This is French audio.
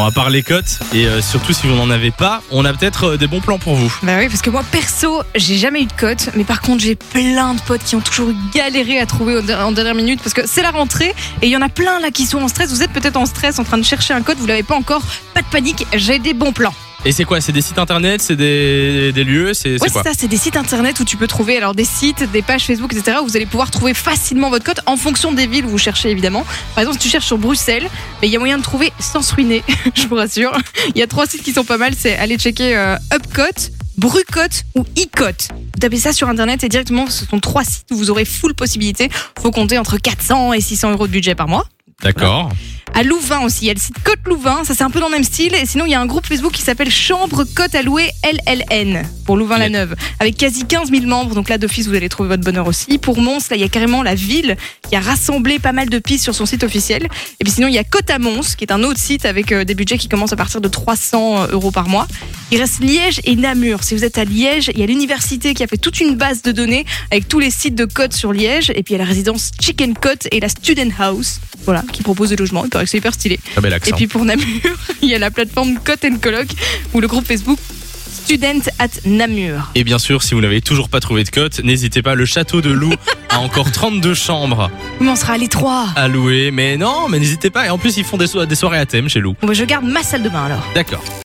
On va parler cotes et euh, surtout si vous n'en avez pas, on a peut-être euh, des bons plans pour vous. Bah oui, parce que moi, perso, j'ai jamais eu de cote, mais par contre, j'ai plein de potes qui ont toujours galéré à trouver en dernière minute parce que c'est la rentrée et il y en a plein là qui sont en stress. Vous êtes peut-être en stress en train de chercher un code, vous l'avez pas encore. Pas de panique, j'ai des bons plans. Et c'est quoi C'est des sites internet C'est des, des lieux C'est c'est Ouais, quoi c'est ça, c'est des sites internet où tu peux trouver alors des sites, des pages Facebook, etc. où vous allez pouvoir trouver facilement votre code en fonction des villes où vous cherchez évidemment. Par exemple, si tu cherches sur Bruxelles, mais il y a moyen de trouver sans se ruiner, je vous rassure. Il y a trois sites qui sont pas mal, c'est aller checker euh, Upcote, Brucote ou Ecote. Vous tapez ça sur internet et directement, ce sont trois sites où vous aurez full possibilité. Faut compter entre 400 et 600 euros de budget par mois. D'accord. À Louvain aussi, il y a le site Côte Louvain, ça c'est un peu dans le même style. Et sinon, il y a un groupe Facebook qui s'appelle Chambre Côte à louer LLN pour Louvain-la-Neuve, avec quasi 15 000 membres. Donc là, d'office, vous allez trouver votre bonheur aussi. Pour Mons, là, il y a carrément la ville qui a rassemblé pas mal de pistes sur son site officiel. Et puis sinon, il y a Côte à Mons, qui est un autre site avec euh, des budgets qui commencent à partir de 300 euros par mois. Il reste Liège et Namur. Si vous êtes à Liège, il y a l'université qui a fait toute une base de données avec tous les sites de codes sur Liège. Et puis il y a la résidence Chicken Cote et la Student House, voilà, qui propose des logements. Il paraît que c'est hyper stylé. Bel Et puis pour Namur, il y a la plateforme Cote Coloc ou le groupe Facebook Student at Namur. Et bien sûr, si vous n'avez toujours pas trouvé de cote, n'hésitez pas, le château de Loup a encore 32 chambres Comment on sera à l'étroit à louer. Mais non, mais n'hésitez pas. Et en plus, ils font des, so- des soirées à thème chez Loup. Bon, bah, Je garde ma salle de bain alors. D'accord.